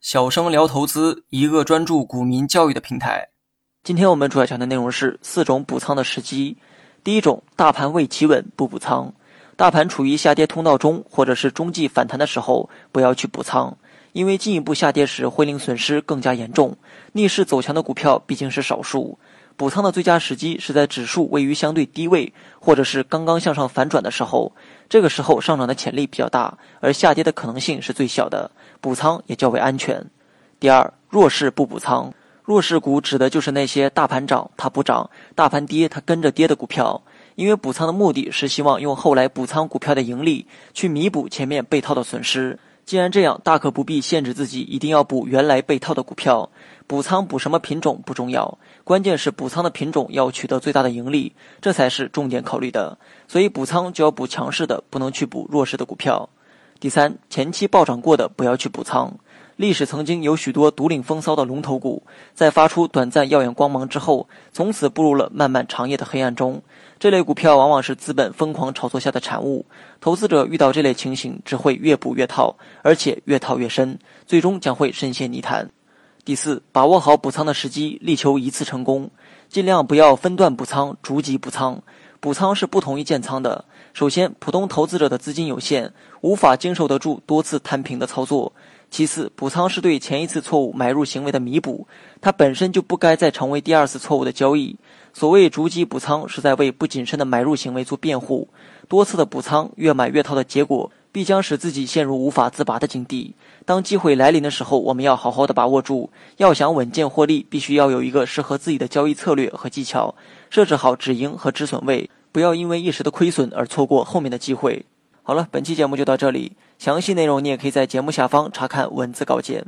小生聊投资，一个专注股民教育的平台。今天我们主要讲的内容是四种补仓的时机。第一种，大盘未企稳不补仓，大盘处于下跌通道中或者是中继反弹的时候，不要去补仓，因为进一步下跌时会令损失更加严重。逆势走强的股票毕竟是少数，补仓的最佳时机是在指数位于相对低位，或者是刚刚向上反转的时候，这个时候上涨的潜力比较大，而下跌的可能性是最小的。补仓也较为安全。第二，弱势不补仓。弱势股指的就是那些大盘涨它不涨，大盘跌它跟着跌的股票。因为补仓的目的是希望用后来补仓股票的盈利去弥补前面被套的损失。既然这样，大可不必限制自己一定要补原来被套的股票。补仓补什么品种不重要，关键是补仓的品种要取得最大的盈利，这才是重点考虑的。所以补仓就要补强势的，不能去补弱势的股票。第三，前期暴涨过的不要去补仓。历史曾经有许多独领风骚的龙头股，在发出短暂耀眼光芒之后，从此步入了漫漫长夜的黑暗中。这类股票往往是资本疯狂炒作下的产物，投资者遇到这类情形，只会越补越套，而且越套越深，最终将会深陷泥潭。第四，把握好补仓的时机，力求一次成功，尽量不要分段补仓，逐级补仓。补仓是不同于建仓的。首先，普通投资者的资金有限，无法经受得住多次摊平的操作。其次，补仓是对前一次错误买入行为的弥补，它本身就不该再成为第二次错误的交易。所谓逐级补仓，是在为不谨慎的买入行为做辩护。多次的补仓，越买越套的结果，必将使自己陷入无法自拔的境地。当机会来临的时候，我们要好好的把握住。要想稳健获利，必须要有一个适合自己的交易策略和技巧，设置好止盈和止损位。不要因为一时的亏损而错过后面的机会。好了，本期节目就到这里，详细内容你也可以在节目下方查看文字稿件。